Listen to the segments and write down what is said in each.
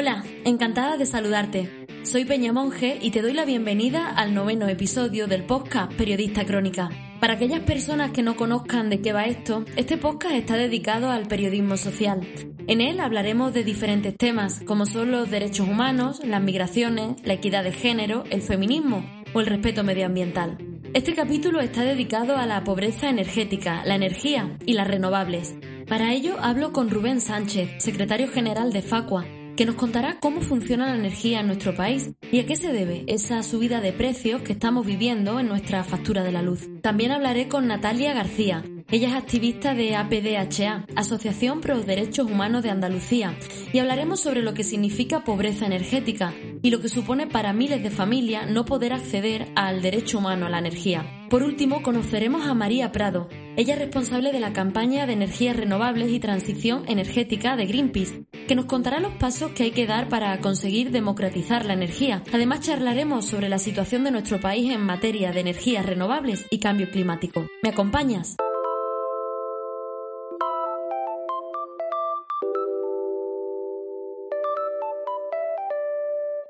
Hola, encantada de saludarte. Soy Peña Monge y te doy la bienvenida al noveno episodio del podcast Periodista Crónica. Para aquellas personas que no conozcan de qué va esto, este podcast está dedicado al periodismo social. En él hablaremos de diferentes temas, como son los derechos humanos, las migraciones, la equidad de género, el feminismo o el respeto medioambiental. Este capítulo está dedicado a la pobreza energética, la energía y las renovables. Para ello hablo con Rubén Sánchez, secretario general de Facua, que nos contará cómo funciona la energía en nuestro país y a qué se debe esa subida de precios que estamos viviendo en nuestra factura de la luz. También hablaré con Natalia García. Ella es activista de APDHA, Asociación Pro Derechos Humanos de Andalucía, y hablaremos sobre lo que significa pobreza energética y lo que supone para miles de familias no poder acceder al derecho humano a la energía. Por último, conoceremos a María Prado. Ella es responsable de la campaña de energías renovables y transición energética de Greenpeace, que nos contará los pasos que hay que dar para conseguir democratizar la energía. Además, charlaremos sobre la situación de nuestro país en materia de energías renovables y cambio climático. ¿Me acompañas?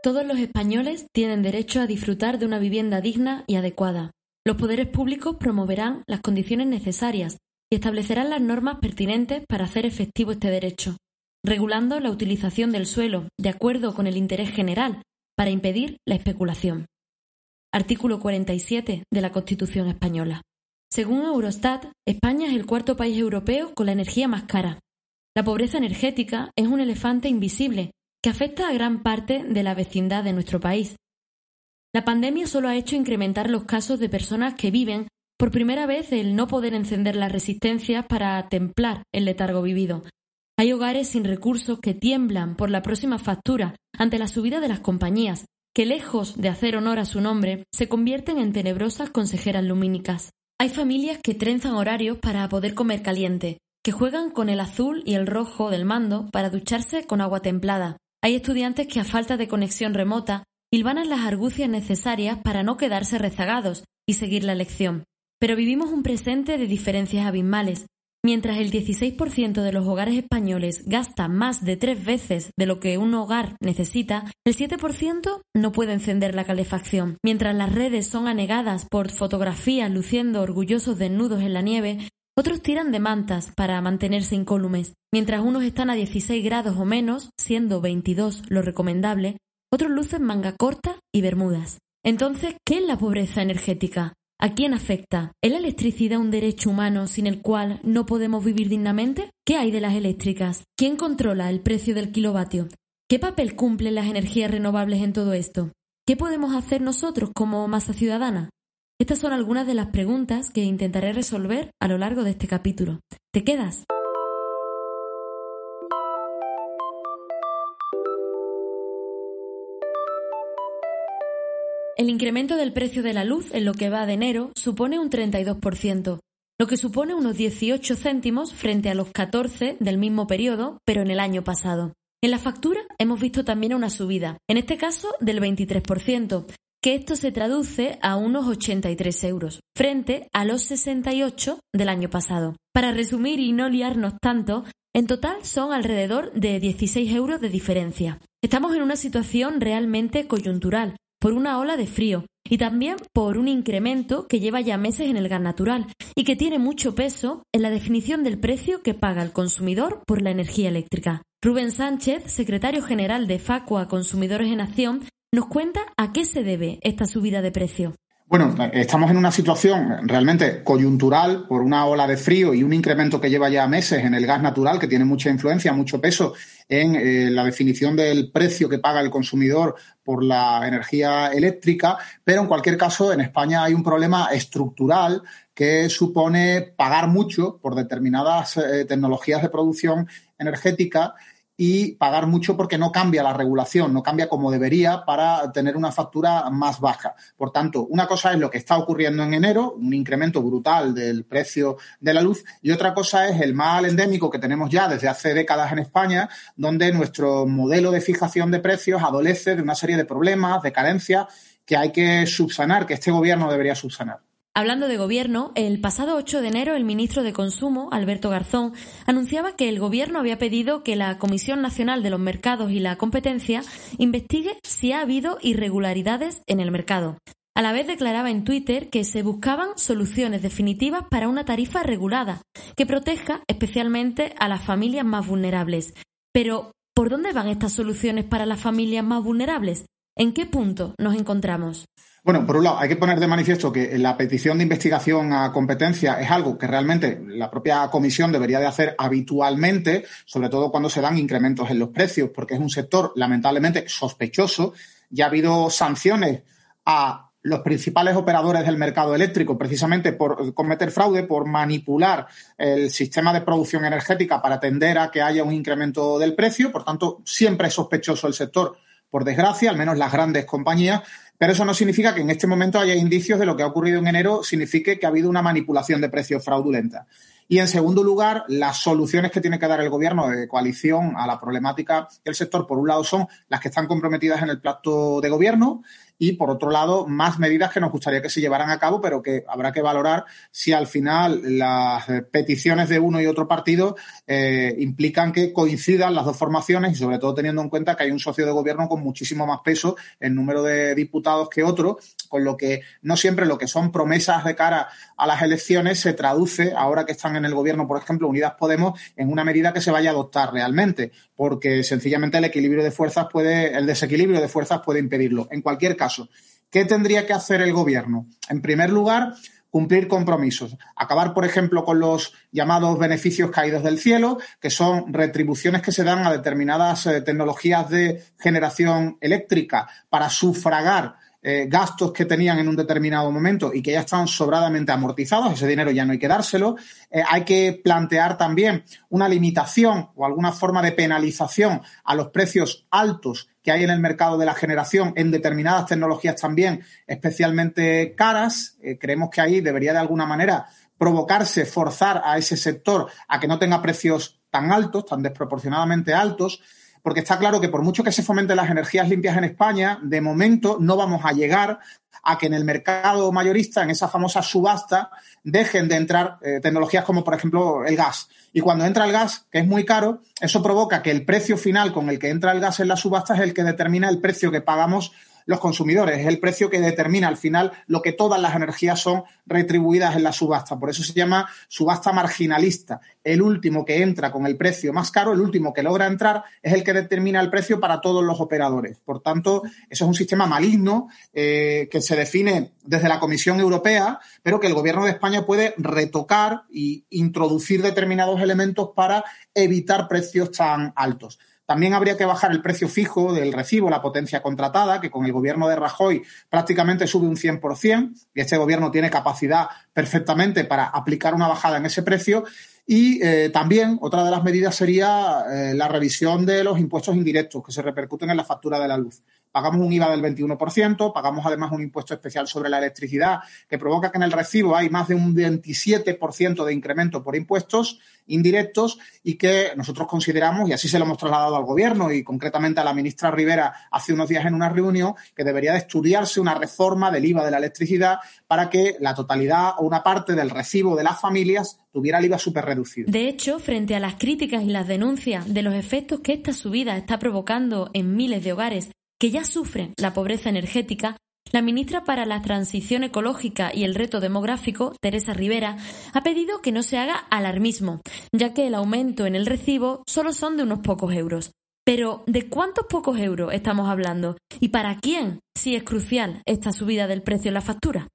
Todos los españoles tienen derecho a disfrutar de una vivienda digna y adecuada. Los poderes públicos promoverán las condiciones necesarias y establecerán las normas pertinentes para hacer efectivo este derecho, regulando la utilización del suelo de acuerdo con el interés general para impedir la especulación. Artículo 47 de la Constitución española. Según Eurostat, España es el cuarto país europeo con la energía más cara. La pobreza energética es un elefante invisible que afecta a gran parte de la vecindad de nuestro país. La pandemia solo ha hecho incrementar los casos de personas que viven por primera vez el no poder encender las resistencias para templar el letargo vivido. Hay hogares sin recursos que tiemblan por la próxima factura ante la subida de las compañías, que lejos de hacer honor a su nombre, se convierten en tenebrosas consejeras lumínicas. Hay familias que trenzan horarios para poder comer caliente, que juegan con el azul y el rojo del mando para ducharse con agua templada. Hay estudiantes que a falta de conexión remota hilvanan las argucias necesarias para no quedarse rezagados y seguir la lección. Pero vivimos un presente de diferencias abismales. Mientras el 16% de los hogares españoles gasta más de tres veces de lo que un hogar necesita, el 7% no puede encender la calefacción. Mientras las redes son anegadas por fotografías luciendo orgullosos desnudos en la nieve, otros tiran de mantas para mantenerse incólumes. Mientras unos están a 16 grados o menos, siendo 22 lo recomendable, otros lucen manga corta y bermudas. Entonces, ¿qué es la pobreza energética? ¿A quién afecta? ¿Es la electricidad un derecho humano sin el cual no podemos vivir dignamente? ¿Qué hay de las eléctricas? ¿Quién controla el precio del kilovatio? ¿Qué papel cumplen las energías renovables en todo esto? ¿Qué podemos hacer nosotros como masa ciudadana? Estas son algunas de las preguntas que intentaré resolver a lo largo de este capítulo. ¿Te quedas? El incremento del precio de la luz en lo que va de enero supone un 32%, lo que supone unos 18 céntimos frente a los 14 del mismo periodo, pero en el año pasado. En la factura hemos visto también una subida, en este caso del 23%, que esto se traduce a unos 83 euros, frente a los 68 del año pasado. Para resumir y no liarnos tanto, en total son alrededor de 16 euros de diferencia. Estamos en una situación realmente coyuntural, por una ola de frío y también por un incremento que lleva ya meses en el gas natural y que tiene mucho peso en la definición del precio que paga el consumidor por la energía eléctrica. Rubén Sánchez, secretario general de Facua Consumidores en Acción, nos cuenta a qué se debe esta subida de precio. Bueno, estamos en una situación realmente coyuntural por una ola de frío y un incremento que lleva ya meses en el gas natural, que tiene mucha influencia, mucho peso en eh, la definición del precio que paga el consumidor por la energía eléctrica, pero en cualquier caso en España hay un problema estructural que supone pagar mucho por determinadas eh, tecnologías de producción energética y pagar mucho porque no cambia la regulación, no cambia como debería para tener una factura más baja. Por tanto, una cosa es lo que está ocurriendo en enero, un incremento brutal del precio de la luz, y otra cosa es el mal endémico que tenemos ya desde hace décadas en España, donde nuestro modelo de fijación de precios adolece de una serie de problemas, de carencias que hay que subsanar, que este gobierno debería subsanar. Hablando de gobierno, el pasado 8 de enero el ministro de Consumo, Alberto Garzón, anunciaba que el gobierno había pedido que la Comisión Nacional de los Mercados y la Competencia investigue si ha habido irregularidades en el mercado. A la vez declaraba en Twitter que se buscaban soluciones definitivas para una tarifa regulada que proteja especialmente a las familias más vulnerables. Pero, ¿por dónde van estas soluciones para las familias más vulnerables? ¿En qué punto nos encontramos? Bueno, por un lado, hay que poner de manifiesto que la petición de investigación a competencia es algo que realmente la propia comisión debería de hacer habitualmente, sobre todo cuando se dan incrementos en los precios, porque es un sector lamentablemente sospechoso. Ya ha habido sanciones a los principales operadores del mercado eléctrico precisamente por cometer fraude, por manipular el sistema de producción energética para tender a que haya un incremento del precio. Por tanto, siempre es sospechoso el sector, por desgracia, al menos las grandes compañías. Pero eso no significa que en este momento haya indicios de lo que ha ocurrido en enero, signifique que ha habido una manipulación de precios fraudulenta. Y en segundo lugar, las soluciones que tiene que dar el gobierno de coalición a la problemática del sector, por un lado, son las que están comprometidas en el plato de gobierno y, por otro lado, más medidas que nos gustaría que se llevaran a cabo, pero que habrá que valorar si al final las peticiones de uno y otro partido eh, implican que coincidan las dos formaciones y, sobre todo, teniendo en cuenta que hay un socio de gobierno con muchísimo más peso en número de diputados que otro, con lo que no siempre lo que son promesas de cara a las elecciones se traduce, ahora que están en el gobierno, por ejemplo, Unidas Podemos, en una medida que se vaya a adoptar realmente, porque sencillamente el equilibrio de fuerzas puede, el desequilibrio de fuerzas puede impedirlo. En cualquier caso, ¿Qué tendría que hacer el gobierno? En primer lugar, cumplir compromisos. Acabar, por ejemplo, con los llamados beneficios caídos del cielo, que son retribuciones que se dan a determinadas eh, tecnologías de generación eléctrica para sufragar eh, gastos que tenían en un determinado momento y que ya están sobradamente amortizados, ese dinero ya no hay que dárselo. Eh, hay que plantear también una limitación o alguna forma de penalización a los precios altos que hay en el mercado de la generación en determinadas tecnologías también especialmente caras. Eh, creemos que ahí debería de alguna manera provocarse, forzar a ese sector a que no tenga precios tan altos, tan desproporcionadamente altos porque está claro que por mucho que se fomenten las energías limpias en España, de momento no vamos a llegar a que en el mercado mayorista, en esa famosa subasta, dejen de entrar eh, tecnologías como, por ejemplo, el gas. Y cuando entra el gas, que es muy caro, eso provoca que el precio final con el que entra el gas en la subasta es el que determina el precio que pagamos los consumidores. Es el precio que determina al final lo que todas las energías son retribuidas en la subasta. Por eso se llama subasta marginalista. El último que entra con el precio más caro, el último que logra entrar, es el que determina el precio para todos los operadores. Por tanto, eso es un sistema maligno eh, que se define desde la Comisión Europea, pero que el Gobierno de España puede retocar e introducir determinados elementos para evitar precios tan altos. También habría que bajar el precio fijo del recibo, la potencia contratada, que con el gobierno de Rajoy prácticamente sube un 100%, y este gobierno tiene capacidad perfectamente para aplicar una bajada en ese precio. Y eh, también otra de las medidas sería eh, la revisión de los impuestos indirectos que se repercuten en la factura de la luz pagamos un IVA del 21%, pagamos además un impuesto especial sobre la electricidad que provoca que en el recibo hay más de un 27% de incremento por impuestos indirectos y que nosotros consideramos, y así se lo hemos trasladado al Gobierno y concretamente a la ministra Rivera hace unos días en una reunión, que debería de estudiarse una reforma del IVA de la electricidad para que la totalidad o una parte del recibo de las familias tuviera el IVA súper reducido. De hecho, frente a las críticas y las denuncias de los efectos que esta subida está provocando en miles de hogares que ya sufren la pobreza energética, la ministra para la Transición Ecológica y el Reto Demográfico, Teresa Rivera, ha pedido que no se haga alarmismo, ya que el aumento en el recibo solo son de unos pocos euros. Pero, ¿de cuántos pocos euros estamos hablando? ¿Y para quién si es crucial esta subida del precio en la factura?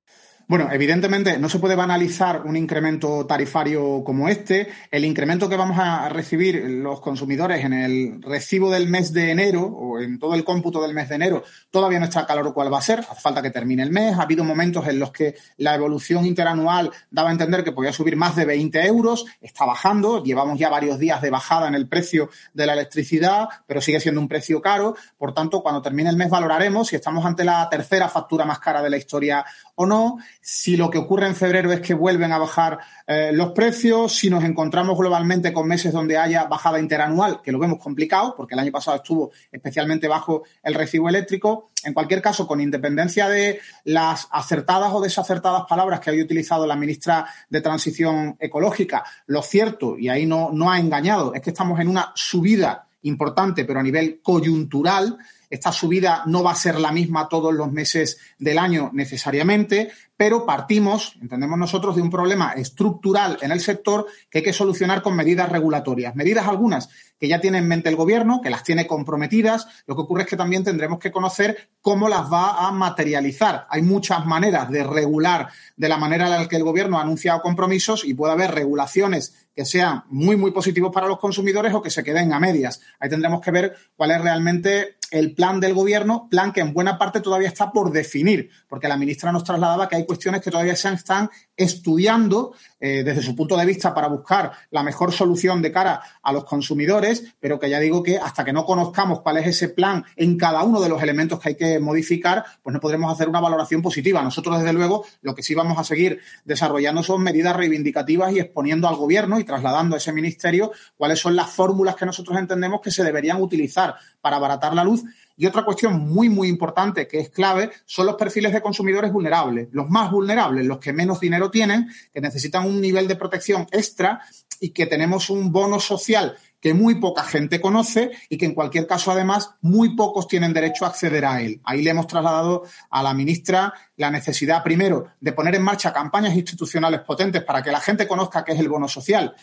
Bueno, evidentemente no se puede banalizar un incremento tarifario como este. El incremento que vamos a recibir los consumidores en el recibo del mes de enero en todo el cómputo del mes de enero todavía no está claro cuál va a ser. Hace falta que termine el mes. Ha habido momentos en los que la evolución interanual daba a entender que podía subir más de 20 euros. Está bajando. Llevamos ya varios días de bajada en el precio de la electricidad, pero sigue siendo un precio caro. Por tanto, cuando termine el mes valoraremos si estamos ante la tercera factura más cara de la historia o no si lo que ocurre en febrero es que vuelven a bajar eh, los precios, si nos encontramos globalmente con meses donde haya bajada interanual, que lo vemos complicado, porque el año pasado estuvo especialmente bajo el recibo eléctrico. En cualquier caso, con independencia de las acertadas o desacertadas palabras que haya utilizado la ministra de Transición Ecológica, lo cierto, y ahí no, no ha engañado, es que estamos en una subida importante, pero a nivel coyuntural, esta subida no va a ser la misma todos los meses del año necesariamente, pero partimos, entendemos nosotros, de un problema estructural en el sector que hay que solucionar con medidas regulatorias. Medidas algunas que ya tiene en mente el gobierno, que las tiene comprometidas. Lo que ocurre es que también tendremos que conocer cómo las va a materializar. Hay muchas maneras de regular de la manera en la que el gobierno ha anunciado compromisos y puede haber regulaciones que sean muy, muy positivos para los consumidores o que se queden a medias. Ahí tendremos que ver cuál es realmente el plan del gobierno, plan que en buena parte todavía está por definir, porque la ministra nos trasladaba que hay cuestiones que todavía se están estudiando eh, desde su punto de vista para buscar la mejor solución de cara a los consumidores, pero que ya digo que hasta que no conozcamos cuál es ese plan en cada uno de los elementos que hay que modificar, pues no podremos hacer una valoración positiva. Nosotros, desde luego, lo que sí vamos a seguir desarrollando son medidas reivindicativas y exponiendo al gobierno y trasladando a ese ministerio cuáles son las fórmulas que nosotros entendemos que se deberían utilizar para abaratar la luz y otra cuestión muy, muy importante que es clave son los perfiles de consumidores vulnerables, los más vulnerables, los que menos dinero tienen, que necesitan un nivel de protección extra y que tenemos un bono social que muy poca gente conoce y que en cualquier caso además muy pocos tienen derecho a acceder a él. Ahí le hemos trasladado a la ministra la necesidad primero de poner en marcha campañas institucionales potentes para que la gente conozca qué es el bono social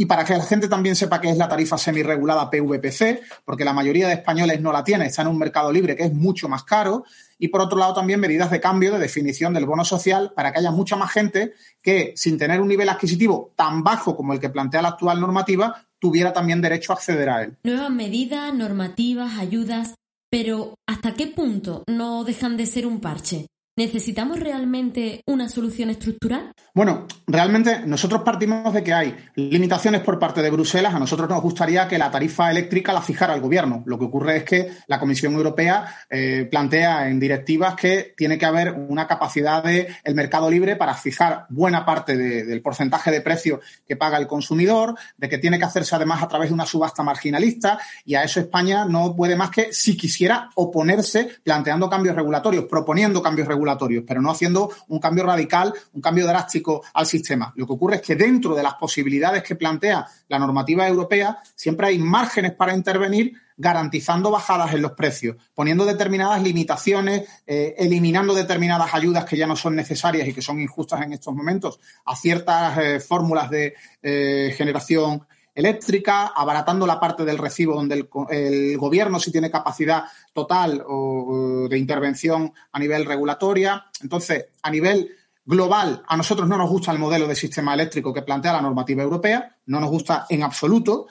y para que la gente también sepa qué es la tarifa semirregulada PVPC, porque la mayoría de españoles no la tiene, está en un mercado libre que es mucho más caro. Y por otro lado, también medidas de cambio de definición del bono social para que haya mucha más gente que, sin tener un nivel adquisitivo tan bajo como el que plantea la actual normativa, tuviera también derecho a acceder a él. Nuevas medidas, normativas, ayudas, pero ¿hasta qué punto no dejan de ser un parche? ¿Necesitamos realmente una solución estructural? Bueno, realmente nosotros partimos de que hay limitaciones por parte de Bruselas. A nosotros nos gustaría que la tarifa eléctrica la fijara el gobierno. Lo que ocurre es que la Comisión Europea eh, plantea en directivas que tiene que haber una capacidad del el mercado libre para fijar buena parte del porcentaje de precio que paga el consumidor, de que tiene que hacerse además a través de una subasta marginalista y a eso España no puede más que, si quisiera, oponerse planteando cambios regulatorios, proponiendo cambios regulatorios pero no haciendo un cambio radical, un cambio drástico al sistema. Lo que ocurre es que dentro de las posibilidades que plantea la normativa europea, siempre hay márgenes para intervenir garantizando bajadas en los precios, poniendo determinadas limitaciones, eh, eliminando determinadas ayudas que ya no son necesarias y que son injustas en estos momentos a ciertas eh, fórmulas de eh, generación eléctrica, abaratando la parte del recibo donde el, gobierno sí tiene capacidad total o, de intervención a nivel regulatoria. Entonces, a nivel global, a nosotros no nos gusta el modelo de sistema eléctrico que plantea la normativa europea, no nos gusta en absoluto.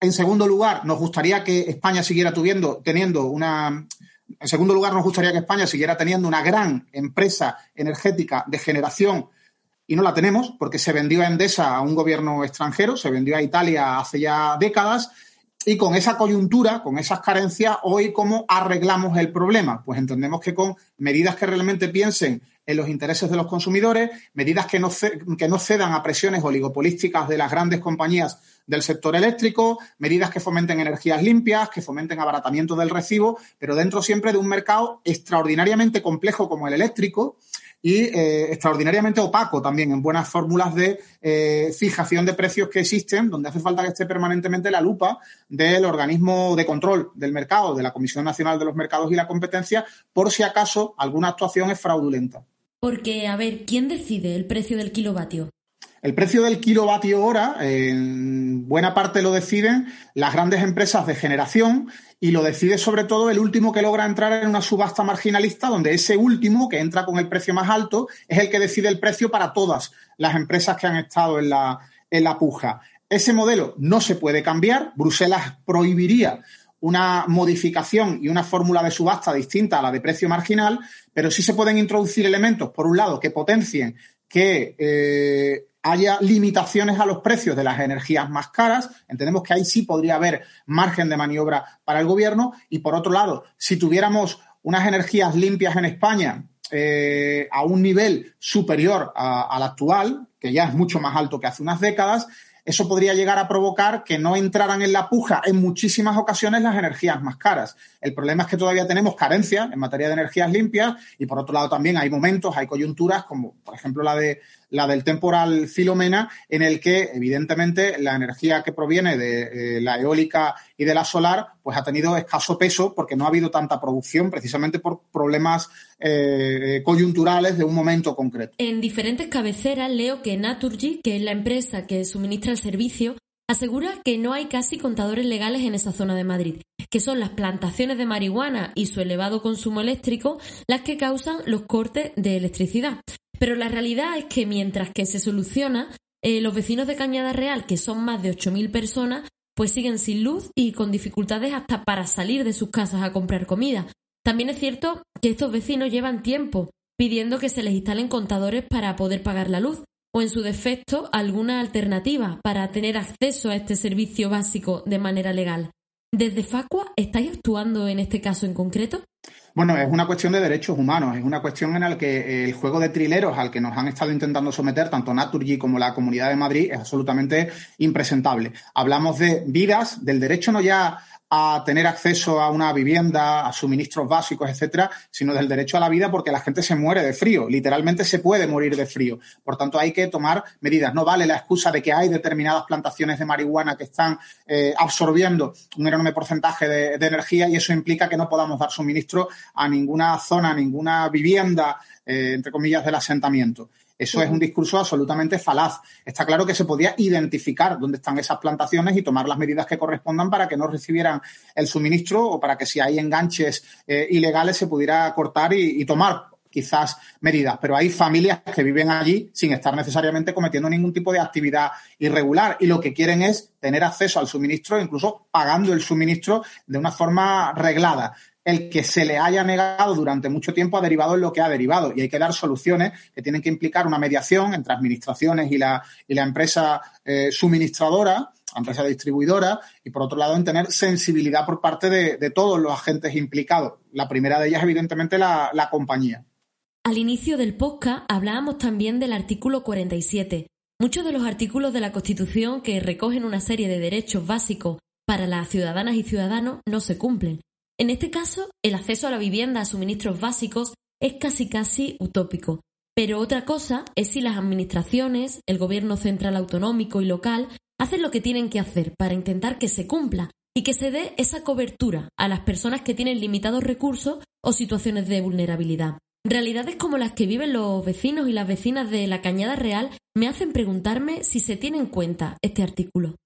En segundo lugar, nos gustaría que España siguiera teniendo una. En segundo lugar, nos gustaría que España siguiera teniendo una gran empresa energética de generación y no la tenemos porque se vendió a Endesa a un gobierno extranjero, se vendió a Italia hace ya décadas y con esa coyuntura, con esas carencias, hoy cómo arreglamos el problema? Pues entendemos que con medidas que realmente piensen en los intereses de los consumidores, medidas que no, que no cedan a presiones oligopolísticas de las grandes compañías del sector eléctrico, medidas que fomenten energías limpias, que fomenten abaratamiento del recibo, pero dentro siempre de un mercado extraordinariamente complejo como el eléctrico, y eh, extraordinariamente opaco también en buenas fórmulas de eh, fijación de precios que existen, donde hace falta que esté permanentemente la lupa del organismo de control del mercado, de la Comisión Nacional de los Mercados y la Competencia, por si acaso alguna actuación es fraudulenta. Porque, a ver, ¿quién decide el precio del kilovatio? El precio del kilovatio hora, en buena parte lo deciden las grandes empresas de generación y lo decide sobre todo el último que logra entrar en una subasta marginalista, donde ese último que entra con el precio más alto es el que decide el precio para todas las empresas que han estado en la, en la puja. Ese modelo no se puede cambiar. Bruselas prohibiría una modificación y una fórmula de subasta distinta a la de precio marginal, pero sí se pueden introducir elementos, por un lado, que potencien que eh, haya limitaciones a los precios de las energías más caras. Entendemos que ahí sí podría haber margen de maniobra para el gobierno. Y por otro lado, si tuviéramos unas energías limpias en España eh, a un nivel superior al actual, que ya es mucho más alto que hace unas décadas, eso podría llegar a provocar que no entraran en la puja en muchísimas ocasiones las energías más caras. El problema es que todavía tenemos carencia en materia de energías limpias y por otro lado también hay momentos, hay coyunturas como por ejemplo la de la del temporal Filomena, en el que evidentemente la energía que proviene de eh, la eólica y de la solar, pues ha tenido escaso peso porque no ha habido tanta producción precisamente por problemas eh, coyunturales de un momento concreto. En diferentes cabeceras leo que Naturgy, que es la empresa que suministra el servicio, asegura que no hay casi contadores legales en esa zona de Madrid, que son las plantaciones de marihuana y su elevado consumo eléctrico las que causan los cortes de electricidad. Pero la realidad es que mientras que se soluciona, eh, los vecinos de Cañada Real, que son más de 8.000 personas, pues siguen sin luz y con dificultades hasta para salir de sus casas a comprar comida. También es cierto que estos vecinos llevan tiempo pidiendo que se les instalen contadores para poder pagar la luz o en su defecto alguna alternativa para tener acceso a este servicio básico de manera legal. ¿Desde Facua estáis actuando en este caso en concreto? Bueno, es una cuestión de derechos humanos, es una cuestión en la que el juego de trileros al que nos han estado intentando someter tanto Naturgy como la Comunidad de Madrid es absolutamente impresentable. Hablamos de vidas, del derecho no ya a tener acceso a una vivienda, a suministros básicos, etcétera, sino del derecho a la vida porque la gente se muere de frío, literalmente se puede morir de frío. Por tanto, hay que tomar medidas. No vale la excusa de que hay determinadas plantaciones de marihuana que están eh, absorbiendo un enorme porcentaje de, energía y eso implica que no podamos dar suministro a ninguna zona, a ninguna vivienda, eh, entre comillas, del asentamiento. Eso es un discurso absolutamente falaz. Está claro que se podía identificar dónde están esas plantaciones y tomar las medidas que correspondan para que no recibieran el suministro o para que si hay enganches eh, ilegales se pudiera cortar y, tomar quizás medidas, pero hay familias que viven allí sin estar necesariamente cometiendo ningún tipo de actividad irregular y lo que quieren es tener acceso al suministro, incluso pagando el suministro de una forma reglada el que se le haya negado durante mucho tiempo ha derivado en lo que ha derivado y hay que dar soluciones que tienen que implicar una mediación entre administraciones y la, y la empresa eh, suministradora, empresa distribuidora y por otro lado en tener sensibilidad por parte de, todos los agentes implicados. La primera de ellas, evidentemente, la, la compañía. Al inicio del podcast hablábamos también del artículo 47. Muchos de los artículos de la Constitución que recogen una serie de derechos básicos para las ciudadanas y ciudadanos no se cumplen. En este caso, el acceso a la vivienda a suministros básicos es casi casi utópico. Pero otra cosa es si las administraciones, el gobierno central autonómico y local hacen lo que tienen que hacer para intentar que se cumpla y que se dé esa cobertura a las personas que tienen limitados recursos o situaciones de vulnerabilidad. Realidades como las que viven los vecinos y las vecinas de la Cañada Real me hacen preguntarme si se tiene en cuenta este artículo.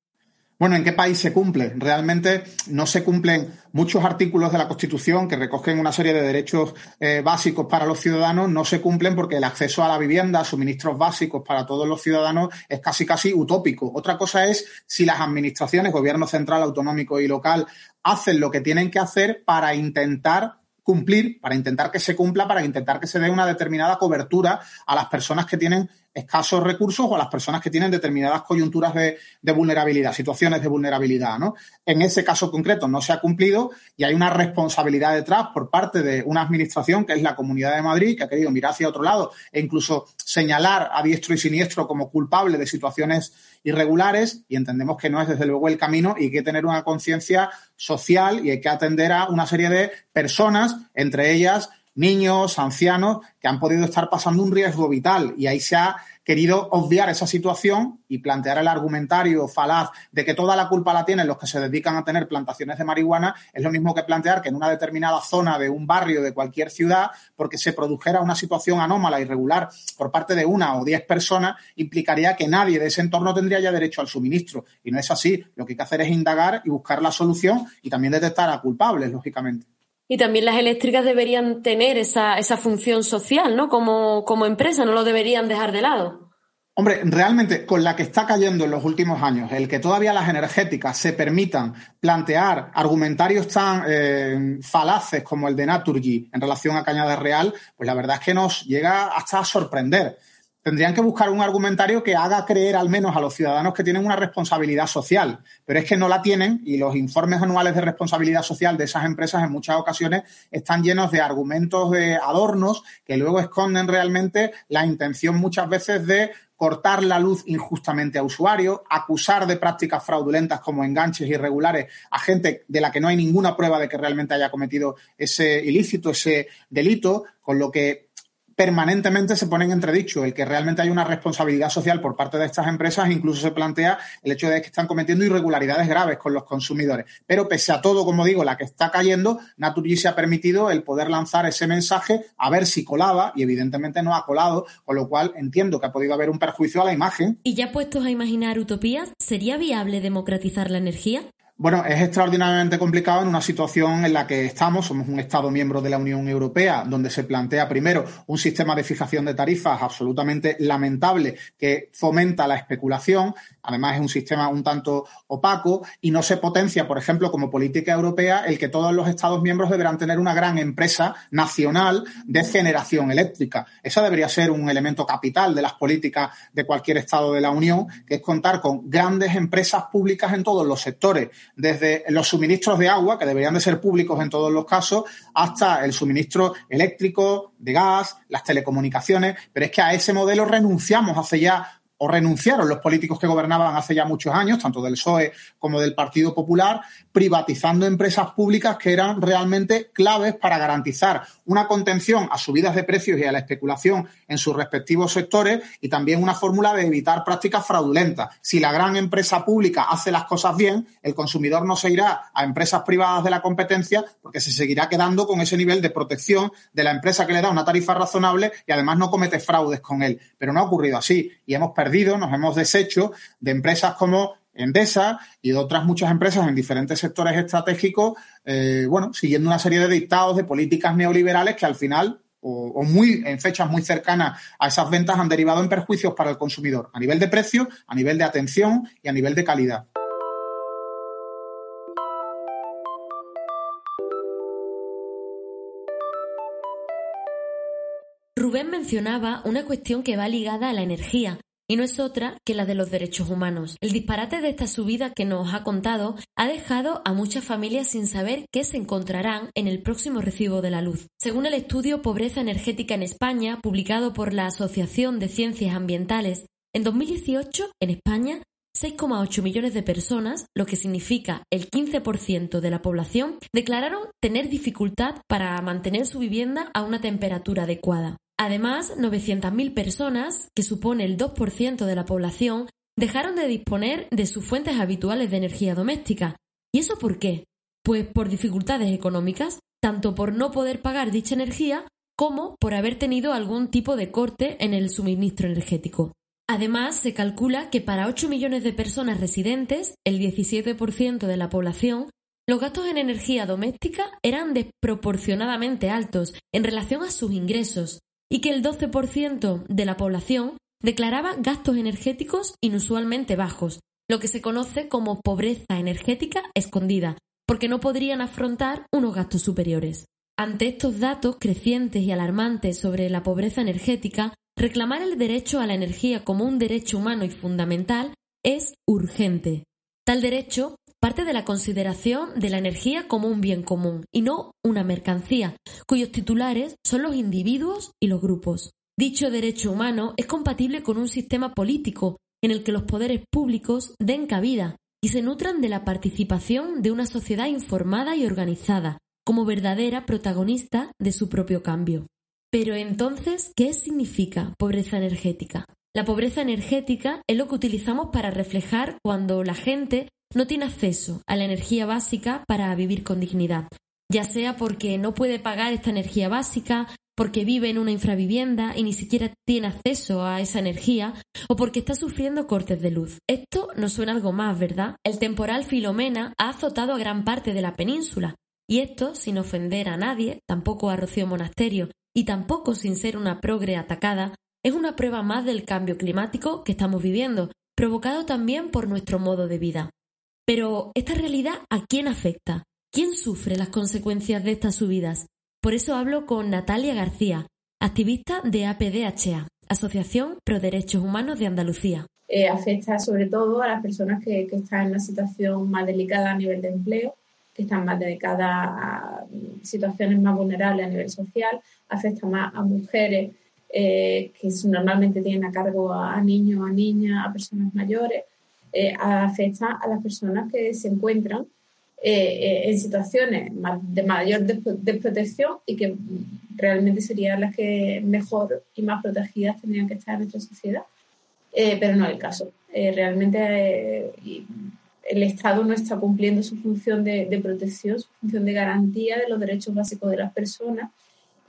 Bueno, ¿en qué país se cumple? Realmente no se cumplen muchos artículos de la Constitución que recogen una serie de derechos eh, básicos para los ciudadanos, no se cumplen porque el acceso a la vivienda, suministros básicos para todos los ciudadanos es casi casi utópico. Otra cosa es si las administraciones, gobierno central, autonómico y local, hacen lo que tienen que hacer para intentar cumplir, para intentar que se cumpla, para intentar que se dé una determinada cobertura a las personas que tienen escasos recursos o a las personas que tienen determinadas coyunturas de, vulnerabilidad, situaciones de vulnerabilidad. ¿no? En ese caso concreto no se ha cumplido y hay una responsabilidad detrás por parte de una administración que es la Comunidad de Madrid, que ha querido mirar hacia otro lado e incluso señalar a diestro y siniestro como culpable de situaciones irregulares y entendemos que no es desde luego el camino y hay que tener una conciencia social y hay que atender a una serie de personas, entre ellas niños, ancianos, que han podido estar pasando un riesgo vital y ahí se ha querido obviar esa situación y plantear el argumentario falaz de que toda la culpa la tienen los que se dedican a tener plantaciones de marihuana, es lo mismo que plantear que en una determinada zona de un barrio de cualquier ciudad, porque se produjera una situación anómala, irregular, por parte de una o diez personas, implicaría que nadie de ese entorno tendría ya derecho al suministro. Y no es así. Lo que hay que hacer es indagar y buscar la solución y también detectar a culpables, lógicamente. Y también las eléctricas deberían tener esa, esa función social, ¿no? Como, como empresa, no lo deberían dejar de lado. Hombre, realmente con la que está cayendo en los últimos años, el que todavía las energéticas se permitan plantear argumentarios tan eh, falaces como el de Naturgy en relación a Cañada Real, pues la verdad es que nos llega hasta a sorprender tendrían que buscar un argumentario que haga creer al menos a los ciudadanos que tienen una responsabilidad social, pero es que no la tienen y los informes anuales de responsabilidad social de esas empresas en muchas ocasiones están llenos de argumentos de adornos que luego esconden realmente la intención muchas veces de cortar la luz injustamente a usuarios, acusar de prácticas fraudulentas como enganches irregulares a gente de la que no hay ninguna prueba de que realmente haya cometido ese ilícito, ese delito, con lo que permanentemente se pone en entredicho el que realmente hay una responsabilidad social por parte de estas empresas, incluso se plantea el hecho de que están cometiendo irregularidades graves con los consumidores. Pero pese a todo, como digo, la que está cayendo, Naturgy se ha permitido el poder lanzar ese mensaje a ver si colaba y evidentemente no ha colado, con lo cual entiendo que ha podido haber un perjuicio a la imagen. Y ya puestos a imaginar utopías, ¿sería viable democratizar la energía? Bueno, es extraordinariamente complicado en una situación en la que estamos, somos un Estado miembro de la Unión Europea, donde se plantea primero un sistema de fijación de tarifas absolutamente lamentable que fomenta la especulación, además es un sistema un tanto opaco y no se potencia, por ejemplo, como política europea, el que todos los Estados miembros deberán tener una gran empresa nacional de generación eléctrica. Esa debería ser un elemento capital de las políticas de cualquier Estado de la Unión, que es contar con grandes empresas públicas en todos los sectores desde los suministros de agua, que deberían de ser públicos en todos los casos, hasta el suministro eléctrico, de gas, las telecomunicaciones, pero es que a ese modelo renunciamos hace ya o renunciaron los políticos que gobernaban hace ya muchos años, tanto del PSOE como del Partido Popular, privatizando empresas públicas que eran realmente claves para garantizar una contención a subidas de precios y a la especulación en sus respectivos sectores y también una fórmula de evitar prácticas fraudulentas. Si la gran empresa pública hace las cosas bien, el consumidor no se irá a empresas privadas de la competencia porque se seguirá quedando con ese nivel de protección de la empresa que le da una tarifa razonable y además no comete fraudes con él. Pero no ha ocurrido así y hemos perdido, nos hemos deshecho de empresas como Endesa y de otras muchas empresas en diferentes sectores estratégicos, eh, bueno, siguiendo una serie de dictados de políticas neoliberales que al final o, muy en fechas muy cercanas a esas ventas han derivado en perjuicios para el consumidor a nivel de precio, a nivel de atención y a nivel de calidad. Rubén mencionaba una cuestión que va ligada a la energía, y no es otra que la de los derechos humanos. El disparate de esta subida que nos ha contado ha dejado a muchas familias sin saber qué se encontrarán en el próximo recibo de la luz. Según el estudio Pobreza Energética en España, publicado por la Asociación de Ciencias Ambientales, en 2018, en España, 6,8 millones de personas, lo que significa el 15% de la población, declararon tener dificultad para mantener su vivienda a una temperatura adecuada. Además, 900.000 personas, que supone el 2% de la población, dejaron de disponer de sus fuentes habituales de energía doméstica. ¿Y eso por qué? Pues por dificultades económicas, tanto por no poder pagar dicha energía como por haber tenido algún tipo de corte en el suministro energético. Además, se calcula que para 8 millones de personas residentes, el 17% de la población, los gastos en energía doméstica eran desproporcionadamente altos en relación a sus ingresos, y que el 12% de la población declaraba gastos energéticos inusualmente bajos, lo que se conoce como pobreza energética escondida, porque no podrían afrontar unos gastos superiores. Ante estos datos crecientes y alarmantes sobre la pobreza energética, reclamar el derecho a la energía como un derecho humano y fundamental es urgente. Tal derecho parte de la consideración de la energía como un bien común y no una mercancía, cuyos titulares son los individuos y los grupos. Dicho derecho humano es compatible con un sistema político en el que los poderes públicos den cabida y se nutran de la participación de una sociedad informada y organizada, como verdadera protagonista de su propio cambio. Pero entonces, ¿qué significa pobreza energética? La pobreza energética es lo que utilizamos para reflejar cuando la gente no tiene acceso a la energía básica para vivir con dignidad, ya sea porque no puede pagar esta energía básica, porque vive en una infravivienda y ni siquiera tiene acceso a esa energía, o porque está sufriendo cortes de luz. Esto nos suena algo más, ¿verdad? El temporal Filomena ha azotado a gran parte de la península, y esto sin ofender a nadie, tampoco a Rocío Monasterio, y tampoco sin ser una progre atacada, es una prueba más del cambio climático que estamos viviendo, provocado también por nuestro modo de vida. Pero, ¿esta realidad a quién afecta? ¿Quién sufre las consecuencias de estas subidas? Por eso hablo con Natalia García, activista de APDHA, Asociación Pro Derechos Humanos de Andalucía. Eh, afecta sobre todo a las personas que, están en una situación más delicada a nivel de empleo, que están más dedicadas a situaciones más vulnerables a nivel social, afecta más a mujeres eh, que normalmente tienen a cargo a, niños, a niñas, a personas mayores, eh, afecta a las personas que se encuentran eh, en situaciones de mayor desprotección y que realmente serían las que mejor y más protegidas tendrían que estar en nuestra sociedad. pero no es el caso. realmente el Estado no está cumpliendo su función de, protección, su función de garantía de los derechos básicos de las personas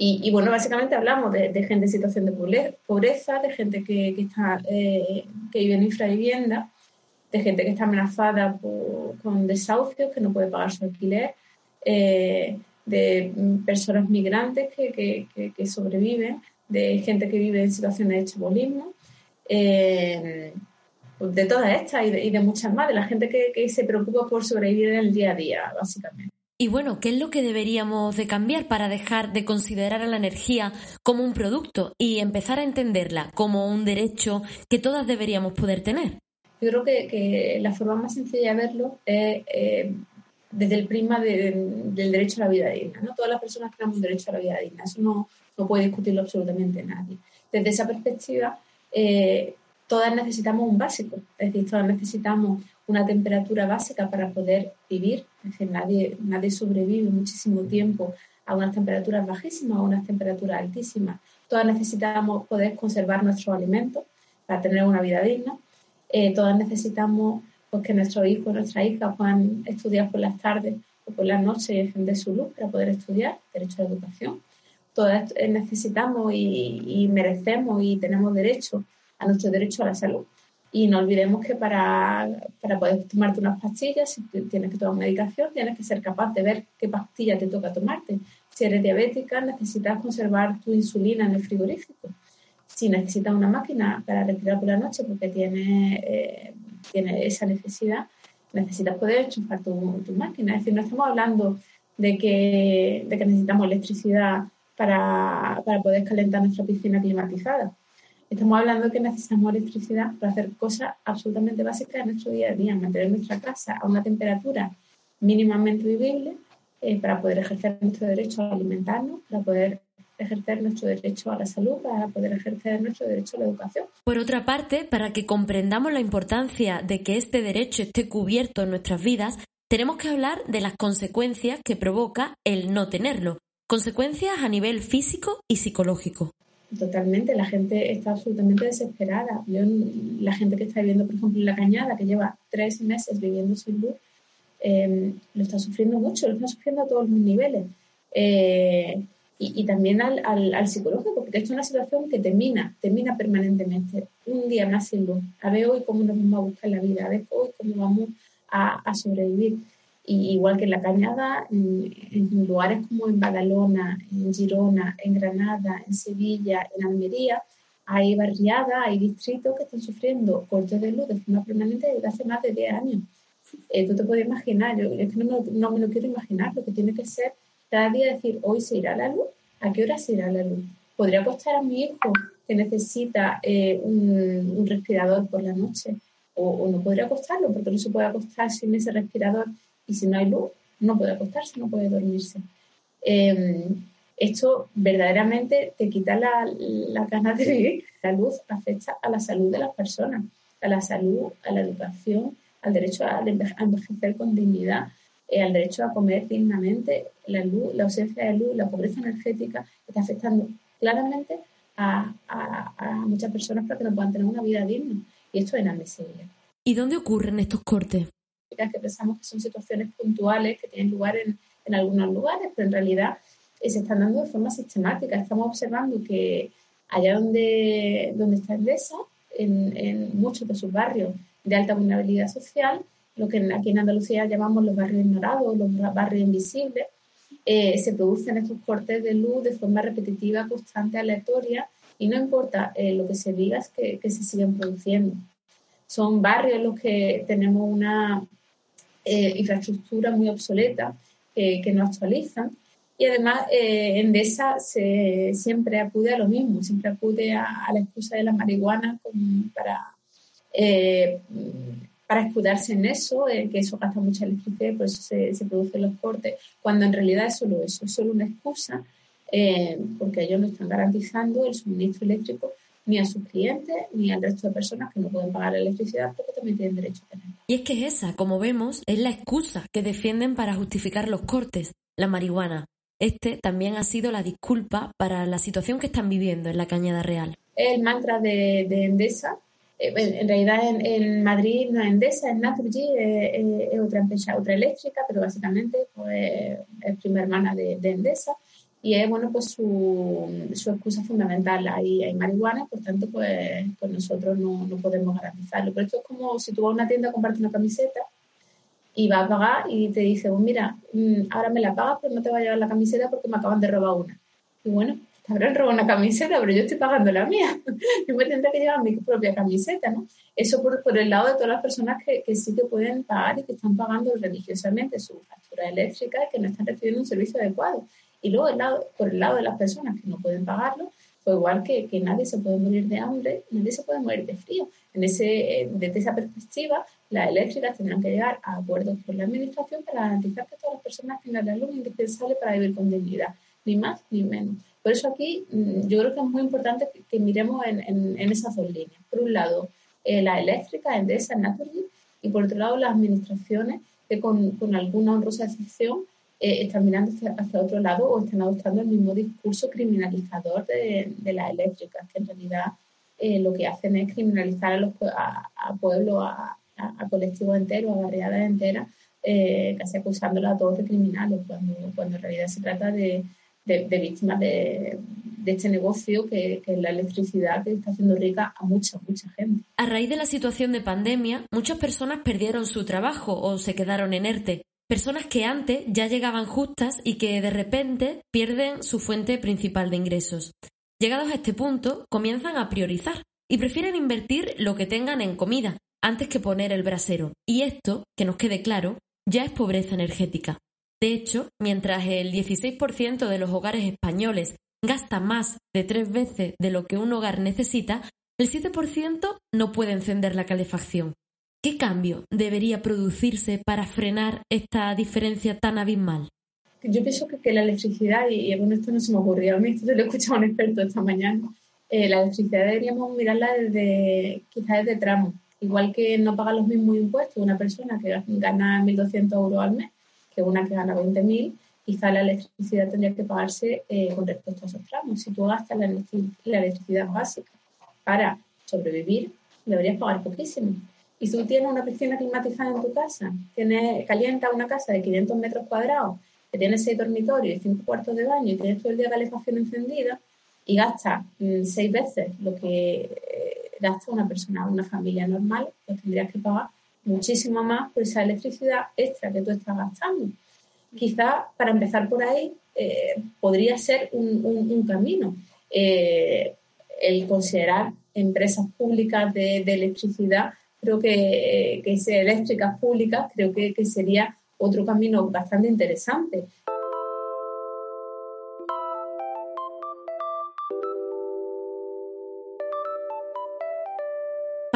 y, bueno, básicamente hablamos de, gente en situación de pobreza, de gente que, está, eh, que vive en infravivienda, de gente que está amenazada con desahucios, que no puede pagar su alquiler, eh, de personas migrantes que, que, sobreviven, de gente que vive en situaciones de chabolismo, eh, de todas estas y de, y de, muchas más, de la gente que se preocupa por sobrevivir en el día a día, básicamente. Y bueno, ¿qué es lo que deberíamos de cambiar para dejar de considerar a la energía como un producto y empezar a entenderla como un derecho que todas deberíamos poder tener? Yo creo que, la forma más sencilla de verlo es eh, desde el prisma del derecho a la vida digna. ¿no? Todas las personas tenemos un derecho a la vida digna, eso no, no puede discutirlo absolutamente nadie. Desde esa perspectiva, eh, todas necesitamos un básico, es decir, todas necesitamos una temperatura básica para poder vivir. Es decir, nadie, nadie sobrevive muchísimo tiempo a unas temperaturas bajísimas o a unas temperaturas altísimas. Todas necesitamos poder conservar nuestros alimentos para tener una vida digna. Eh, todas necesitamos pues, que nuestros hijos, nuestras hijas puedan estudiar por las tardes o por las noches y encender su luz para poder estudiar, derecho a la educación. Todas necesitamos y, y merecemos y tenemos derecho a nuestro derecho a la salud. Y no olvidemos que para, para poder tomarte unas pastillas, si tienes que tomar medicación, tienes que ser capaz de ver qué pastilla te toca tomarte. Si eres diabética, necesitas conservar tu insulina en el frigorífico. Si necesitas una máquina para respirar por la noche porque tienes, eh, tiene esa necesidad, necesitas poder enchufar tu, tu, máquina. Es decir, no estamos hablando de que, de que necesitamos electricidad para, para poder calentar nuestra piscina climatizada. Estamos hablando de que necesitamos electricidad para hacer cosas absolutamente básicas en nuestro día a día, mantener nuestra casa a una temperatura mínimamente vivible eh, para poder ejercer nuestro derecho a alimentarnos, para poder ejercer nuestro derecho a la salud, para poder ejercer nuestro derecho a la educación. Por otra parte, para que comprendamos la importancia de que este derecho esté cubierto en nuestras vidas, tenemos que hablar de las consecuencias que provoca el no tenerlo, consecuencias a nivel físico y psicológico. Totalmente, la gente está absolutamente desesperada. Yo, la gente que está viviendo, por ejemplo, en la cañada, que lleva tres meses viviendo sin luz, em, lo está sufriendo mucho, lo está sufriendo a todos los niveles. Eh, y, también al, al, psicológico, porque es una situación que termina, termina permanentemente. Un día más sin luz. A ver hoy cómo nos vamos a buscar la vida, a ver hoy cómo vamos a, a sobrevivir. Y igual que en La Cañada, en, lugares como en Badalona, en Girona, en Granada, en Sevilla, en Almería, hay barriadas, hay distritos que están sufriendo cortes de luz de forma permanente desde hace más de 10 años. Eh, tú te puedes imaginar, yo es que no, no, me lo quiero imaginar, lo que tiene que ser cada día decir, hoy se irá la luz, ¿a qué hora se irá la luz? ¿Podría costar a mi hijo que necesita eh, un, respirador por la noche? O, no podría costarlo, porque no se puede acostar sin ese respirador y si no hay luz, no puede acostarse, no puede dormirse. Em, esto verdaderamente te quita la, la ganas de vivir. La luz afecta a la salud de las personas, a la salud, a la educación, al derecho a envejecer con dignidad. Al derecho a comer dignamente, la luz, la ausencia de luz, la pobreza energética está afectando claramente a, muchas personas para que no puedan tener una vida digna. Y esto es inadmisible. ¿Y dónde ocurren estos cortes? Que pensamos que son situaciones puntuales que tienen lugar en, en algunos lugares, pero en realidad eh, se están dando de forma sistemática. Estamos observando que allá donde, donde está Endesa, en, en muchos de sus barrios de alta vulnerabilidad social, lo que aquí en Andalucía llamamos los barrios ignorados, los barrios invisibles, eh, se producen estos cortes de luz de forma repetitiva, constante, aleatoria, y no importa eh, lo que se diga, es que, que, se siguen produciendo. Son barrios los que tenemos una infraestructura muy obsoleta, que no actualizan, y además, eh, Endesa se, siempre acude a lo mismo, siempre acude a, la excusa de la marihuana para, eh, para escudarse en eso, eh, que eso gasta mucha electricidad y por eso se, se, producen los cortes, cuando en realidad es solo eso, es solo una excusa, eh, porque ellos no están garantizando el suministro eléctrico ni a sus clientes ni al resto de personas que no pueden pagar la electricidad porque también tienen derecho a tenerla. Y es que esa, como vemos, es la excusa que defienden para justificar los cortes, la marihuana. Este también ha sido la disculpa para la situación que están viviendo en la Cañada Real. El mantra de, Endesa, eh, en realidad en, Madrid no es Endesa, es Naturgy, es, otra empresa, otra eléctrica, pero básicamente pues, es prima hermana de, Endesa y es bueno pues su, excusa fundamental ahí hay marihuana por tanto pues, pues nosotros no, no, podemos garantizarlo pero esto es como si tú vas a una tienda a comprarte una camiseta y va a pagar y te dice, pues mira, mm, ahora me la pagas, pero no te va a llevar la camiseta porque me acaban de robar una. Y bueno, habrán robado una camiseta, pero yo estoy pagando la mía. yo me tendré que llevar mi propia camiseta, ¿no? Eso por, el lado de todas las personas que, que, sí que pueden pagar y que están pagando religiosamente su factura eléctrica y que no están recibiendo un servicio adecuado. Y luego el lado, por el lado de las personas que no pueden pagarlo, pues igual que, que nadie se puede morir de hambre, nadie se puede morir de frío. En ese, desde esa perspectiva, las eléctricas tendrán que llegar a acuerdos con la Administración para garantizar que todas las personas tengan la luz indispensable para vivir con dignidad, ni más ni menos. Por eso aquí mm, yo creo que es muy importante que, miremos en, en, esas dos líneas. Por un lado, eh, la eléctrica, Endesa, Naturgy, y por otro lado, las administraciones que con, con alguna honrosa excepción eh, están mirando hacia, otro lado o están adoptando el mismo discurso criminalizador de, de las eléctricas, que en realidad eh, lo que hacen es criminalizar a, los, a, pueblos, a, a, colectivos enteros, a barriadas enteras, eh, casi acusándolas a todos de criminales, cuando, cuando en realidad se trata de, de, víctimas de, este negocio que, la electricidad que está haciendo rica a mucha, mucha gente. A raíz de la situación de pandemia, muchas personas perdieron su trabajo o se quedaron en ERTE personas que antes ya llegaban justas y que de repente pierden su fuente principal de ingresos. Llegados a este punto, comienzan a priorizar y prefieren invertir lo que tengan en comida antes que poner el brasero. Y esto, que nos quede claro, ya es pobreza energética. De hecho, mientras el 16% de los hogares españoles gasta más de tres veces de lo que un hogar necesita, el 7% no puede encender la calefacción. ¿Qué cambio debería producirse para frenar esta diferencia tan abismal? Yo pienso que, la electricidad, y, bueno, esto no se me ocurrió a mí, esto se lo he escuchado a un experto esta mañana, eh, la electricidad deberíamos mirarla desde, quizás desde tramo. Igual que no paga los mismos impuestos una persona que gana 1.200 euros al mes que una que gana 20.000, quizá la electricidad tendría que pagarse eh, con respecto a esos tramos. Si tú gastas la, electricidad básica para sobrevivir, deberías pagar poquísimo y tú tienes una piscina climatizada en tu casa, tienes, calienta una casa de 500 metros cuadrados, que tiene seis dormitorios y cinco cuartos de baño y tienes todo el día calefacción encendida y gastas mm, seis veces lo que eh, gasta una persona, una familia normal, pues tendrías que pagar muchísimo más por esa electricidad extra que tú estás gastando. Quizás para empezar por ahí eh, podría ser un, camino. Eh, el considerar empresas públicas de electricidad creo que, que eléctricas públicas, creo que, que sería otro camino bastante interesante.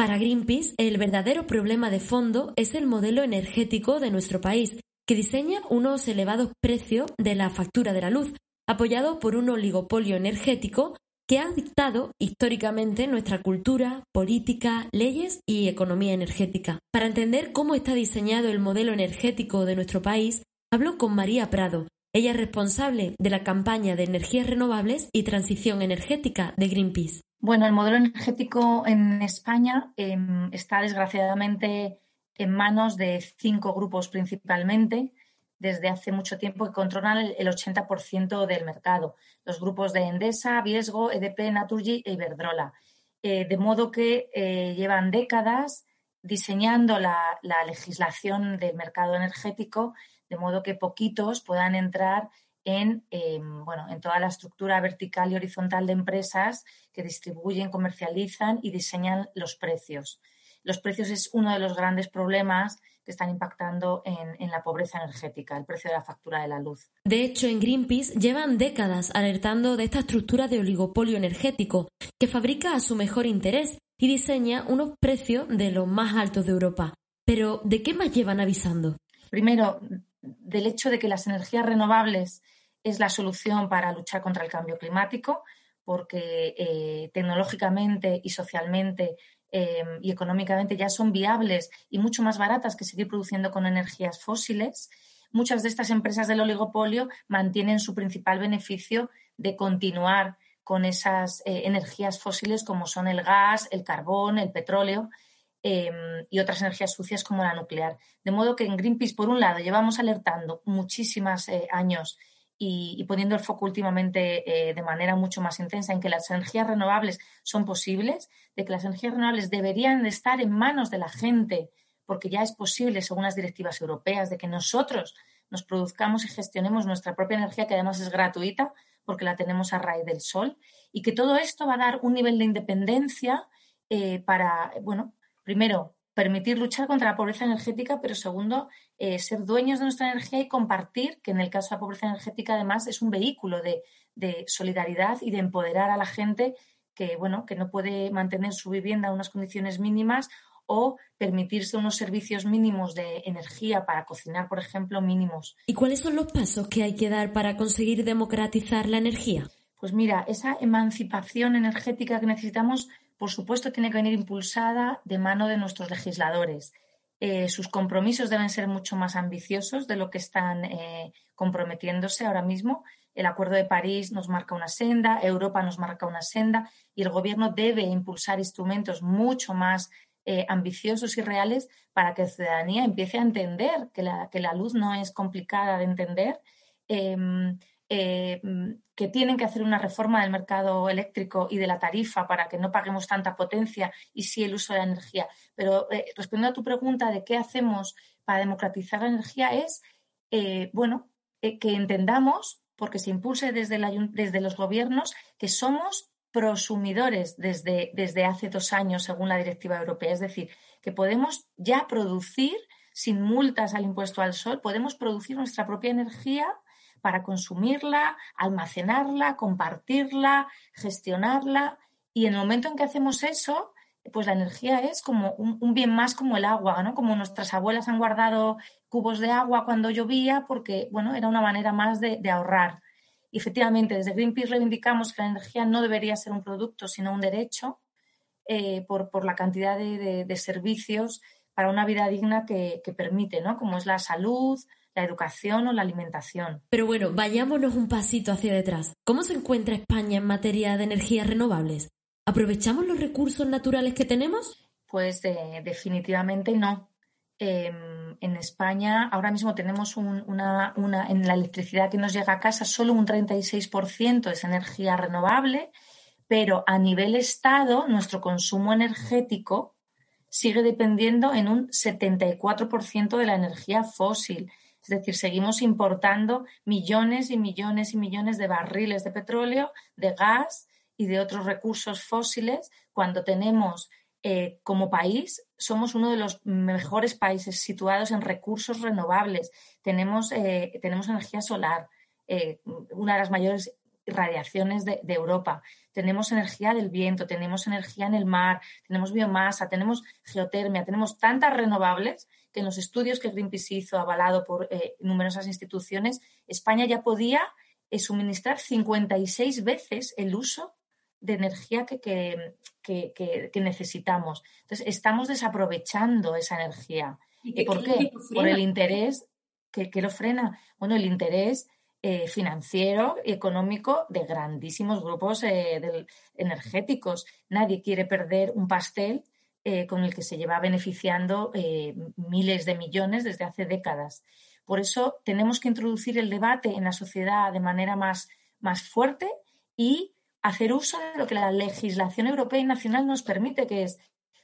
Para Greenpeace, el verdadero problema de fondo es el modelo energético de nuestro país, que diseña unos elevados precios de la factura de la luz, apoyado por un oligopolio energético que ha dictado históricamente nuestra cultura, política, leyes y economía energética. Para entender cómo está diseñado el modelo energético de nuestro país, hablo con María Prado. Ella es responsable de la campaña de energías renovables y transición energética de Greenpeace. Bueno, el modelo energético en España em, está desgraciadamente en manos de cinco grupos principalmente desde hace mucho tiempo que controlan el 80% del mercado. Los grupos de Endesa, Viesgo, EDP, Naturgy e Iberdrola. Eh, de modo que eh, llevan décadas diseñando la, legislación del mercado energético de modo que poquitos puedan entrar en, em, bueno, en toda la estructura vertical y horizontal de empresas que distribuyen, comercializan y diseñan los precios. Los precios es uno de los grandes problemas que están impactando en, la pobreza energética, el precio de la factura de la luz. De hecho, en Greenpeace llevan décadas alertando de esta estructura de oligopolio energético que fabrica a su mejor interés y diseña unos precios de los más altos de Europa. Pero, ¿de qué más llevan avisando? Primero, del hecho de que las energías renovables es la solución para luchar contra el cambio climático, porque eh, tecnológicamente y socialmente Em, y económicamente ya son viables y mucho más baratas que seguir produciendo con energías fósiles, muchas de estas empresas del oligopolio mantienen su principal beneficio de continuar con esas eh, energías fósiles como son el gas, el carbón, el petróleo em, y otras energías sucias como la nuclear. De modo que en Greenpeace, por un lado, llevamos alertando muchísimos eh, años y, poniendo el foco últimamente eh, de manera mucho más intensa en que las energías renovables son posibles, de que las energías renovables deberían de estar en manos de la gente, porque ya es posible, según las directivas europeas, de que nosotros nos produzcamos y gestionemos nuestra propia energía, que además es gratuita, porque la tenemos a raíz del sol, y que todo esto va a dar un nivel de independencia eh, para, bueno, primero, permitir luchar contra la pobreza energética, pero segundo, eh, ser dueños de nuestra energía y compartir, que en el caso de la pobreza energética además es un vehículo de, solidaridad y de empoderar a la gente que, bueno, que no puede mantener su vivienda en unas condiciones mínimas o permitirse unos servicios mínimos de energía para cocinar, por ejemplo, mínimos. ¿Y cuáles son los pasos que hay que dar para conseguir democratizar la energía? Pues mira, esa emancipación energética que necesitamos por supuesto, tiene que venir impulsada de mano de nuestros legisladores. Eh, sus compromisos deben ser mucho más ambiciosos de lo que están eh, comprometiéndose ahora mismo. El Acuerdo de París nos marca una senda, Europa nos marca una senda y el Gobierno debe impulsar instrumentos mucho más eh, ambiciosos y reales para que la ciudadanía empiece a entender que la, que la luz no es complicada de entender em, eh, que tienen que hacer una reforma del mercado eléctrico y de la tarifa para que no paguemos tanta potencia y sí el uso de la energía. Pero eh, respondiendo a tu pregunta de qué hacemos para democratizar la energía es, eh, bueno, que entendamos, porque se impulse desde, desde los gobiernos, que somos prosumidores desde, desde hace dos años, según la directiva europea. Es decir, que podemos ya producir sin multas al impuesto al sol, podemos producir nuestra propia energía para consumirla, almacenarla, compartirla, gestionarla. Y en el momento en que hacemos eso, pues la energía es como un, bien más como el agua, ¿no? Como nuestras abuelas han guardado cubos de agua cuando llovía porque, bueno, era una manera más de, ahorrar. Efectivamente, desde Greenpeace reivindicamos que la energía no debería ser un producto, sino un derecho eh, por, la cantidad de, servicios para una vida digna que, que permite, ¿no? Como es la salud, la educación o la alimentación. Pero bueno, vayámonos un pasito hacia detrás. ¿Cómo se encuentra España en materia de energías renovables? ¿Aprovechamos los recursos naturales que tenemos? Pues eh, definitivamente no. Em, en España ahora mismo tenemos una, una, en la electricidad que nos llega a casa solo un 36% es energía renovable, pero a nivel Estado nuestro consumo energético sigue dependiendo en un 74% de la energía fósil. Es decir, seguimos importando millones y millones y millones de barriles de petróleo, de gas y de otros recursos fósiles cuando tenemos eh, como país somos uno de los mejores países situados en recursos renovables. Tenemos, eh, tenemos energía solar, eh, una de las mayores radiaciones de, Europa. Tenemos energía del viento, tenemos energía en el mar, tenemos biomasa, tenemos geotermia, tenemos tantas renovables que en los estudios que Greenpeace hizo, avalado por eh, numerosas instituciones, España ya podía eh, suministrar 56 veces el uso de energía que, que, necesitamos. Entonces, estamos desaprovechando esa energía. ¿Y por qué? Por el interés que, lo frena. Bueno, el interés eh, financiero y económico de grandísimos grupos eh, energéticos. Nadie quiere perder un pastel eh, con el que se lleva beneficiando miles de millones desde hace décadas. Por eso tenemos que introducir el debate en la sociedad de manera más, más fuerte y hacer uso de lo que la legislación europea y nacional nos permite, que es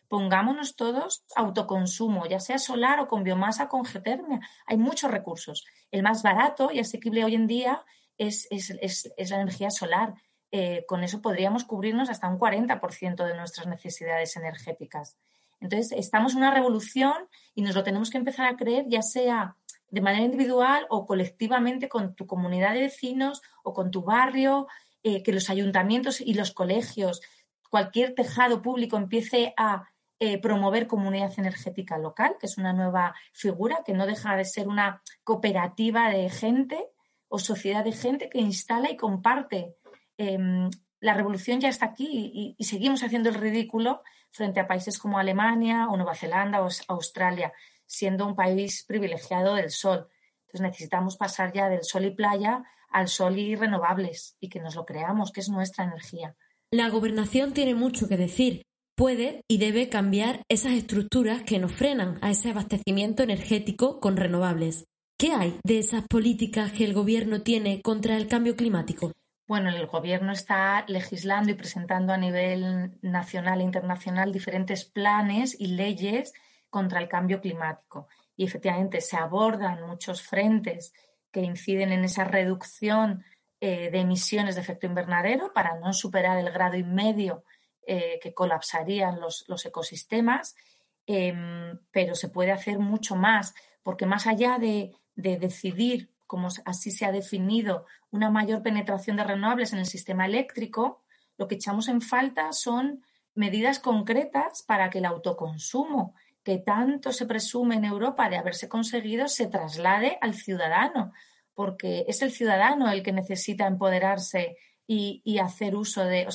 pongámonos todos autoconsumo, ya sea solar o con biomasa, con geotermia. Hay muchos recursos. El más barato y asequible hoy en día es, la energía solar. Eh, con eso podríamos cubrirnos hasta un 40% de nuestras necesidades energéticas. Entonces, estamos en una revolución y nos lo tenemos que empezar a creer, ya sea de manera individual o colectivamente con tu comunidad de vecinos o con tu barrio, eh, que los ayuntamientos y los colegios, cualquier tejado público empiece a eh, promover comunidad energética local, que es una nueva figura que no deja de ser una cooperativa de gente o sociedad de gente que instala y comparte. Em, la revolución ya está aquí y, seguimos haciendo el ridículo frente a países como Alemania o Nueva Zelanda o Australia, siendo un país privilegiado del sol. Entonces necesitamos pasar ya del sol y playa al sol y renovables y que nos lo creamos, que es nuestra energía. La gobernación tiene mucho que decir. Puede y debe cambiar esas estructuras que nos frenan a ese abastecimiento energético con renovables. ¿Qué hay de esas políticas que el Gobierno tiene contra el cambio climático? Bueno, el Gobierno está legislando y presentando a nivel nacional e internacional diferentes planes y leyes contra el cambio climático. Y efectivamente se abordan muchos frentes que inciden en esa reducción eh, de emisiones de efecto invernadero para no superar el grado y medio eh, que colapsarían los, ecosistemas, em, pero se puede hacer mucho más, porque más allá de, de decidir, como así se ha definido, una mayor penetración de renovables en el sistema eléctrico, lo que echamos en falta son medidas concretas para que el autoconsumo que tanto se presume en Europa de haberse conseguido se traslade al ciudadano, porque es el ciudadano el que necesita empoderarse y, hacer uso de,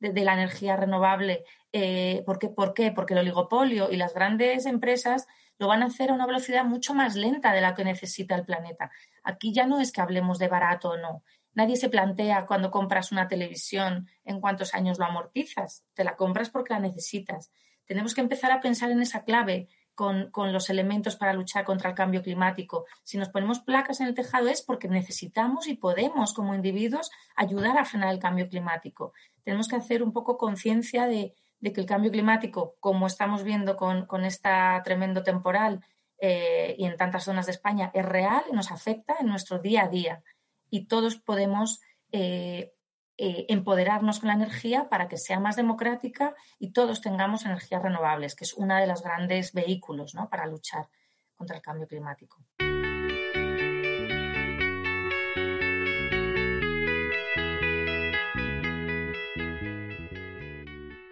de, la energía renovable. Eh, ¿por, qué? ¿Por qué? Porque el oligopolio y las grandes empresas lo van a hacer a una velocidad mucho más lenta de la que necesita el planeta. Aquí ya no es que hablemos de barato o no. Nadie se plantea cuando compras una televisión en cuántos años lo amortizas. Te la compras porque la necesitas tenemos que empezar a pensar en esa clave con, los elementos para luchar contra el cambio climático. Si nos ponemos placas en el tejado es porque necesitamos y podemos como individuos ayudar a frenar el cambio climático. Tenemos que hacer un poco conciencia de, que el cambio climático, como estamos viendo con, con esta tremendo temporal eh, y en tantas zonas de España, es real y nos afecta en nuestro día a día. Y todos podemos eh, eh, empoderarnos con la energía para que sea más democrática y todos tengamos energías renovables, que es uno de los grandes vehículos para luchar contra el cambio climático.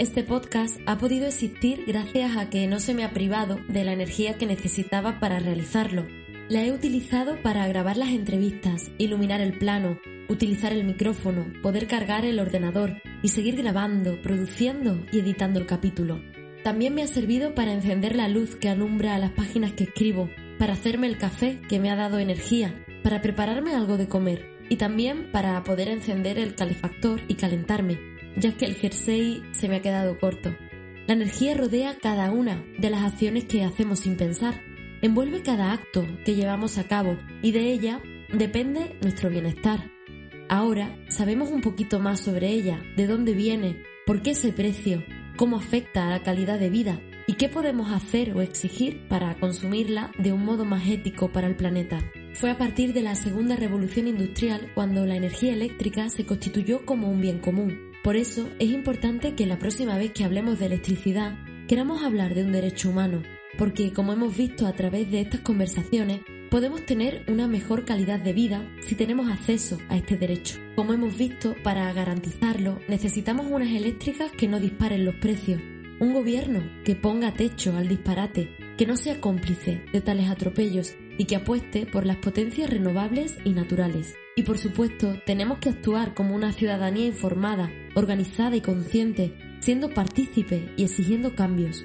Este podcast ha podido existir gracias a que no se me ha privado de la energía que necesitaba para realizarlo. La he utilizado para grabar las entrevistas, iluminar el plano, utilizar el micrófono, poder cargar el ordenador y seguir grabando, produciendo y editando el capítulo. También me ha servido para encender la luz que alumbra las páginas que escribo, para hacerme el café que me ha dado energía, para prepararme algo de comer y también para poder encender el calefactor y calentarme, ya que el jersey se me ha quedado corto. La energía rodea cada una de las acciones que hacemos sin pensar, envuelve cada acto que llevamos a cabo y de ella depende nuestro bienestar. Ahora sabemos un poquito más sobre ella, de dónde viene, por qué ese precio, cómo afecta a la calidad de vida y qué podemos hacer o exigir para consumirla de un modo más ético para el planeta. Fue a partir de la segunda revolución industrial cuando la energía eléctrica se constituyó como un bien común. Por eso es importante que la próxima vez que hablemos de electricidad queramos hablar de un derecho humano, porque como hemos visto a través de estas conversaciones, podemos tener una mejor calidad de vida si tenemos acceso a este derecho. Como hemos visto, para garantizarlo necesitamos unas eléctricas que no disparen los precios, un gobierno que ponga techo al disparate, que no sea cómplice de tales atropellos y que apueste por las potencias renovables y naturales. Y por supuesto, tenemos que actuar como una ciudadanía informada organizada y consciente, siendo partícipe y exigiendo cambios.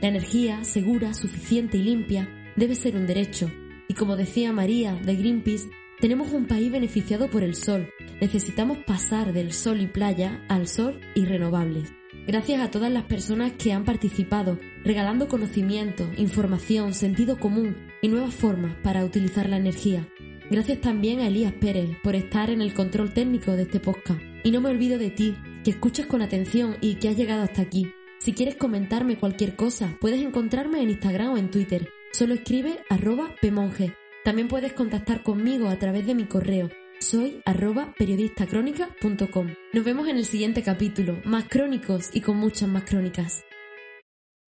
La energía segura, suficiente y limpia debe ser un derecho, y como decía María de Greenpeace, tenemos un país beneficiado por el sol. Necesitamos pasar del sol y playa al sol y renovables. Gracias a todas las personas que han participado, regalando conocimiento, información, sentido común y nuevas formas para utilizar la energía. Gracias también a Elías Pérez por estar en el control técnico de este podcast. Y no me olvido de ti, que escuchas con atención y que has llegado hasta aquí. Si quieres comentarme cualquier cosa, puedes encontrarme en Instagram o en Twitter. Solo escribe arroba pmonje. También puedes contactar conmigo a través de mi correo. Soy arroba periodistacrónica.com. Nos vemos en el siguiente capítulo, más crónicos y con muchas más crónicas.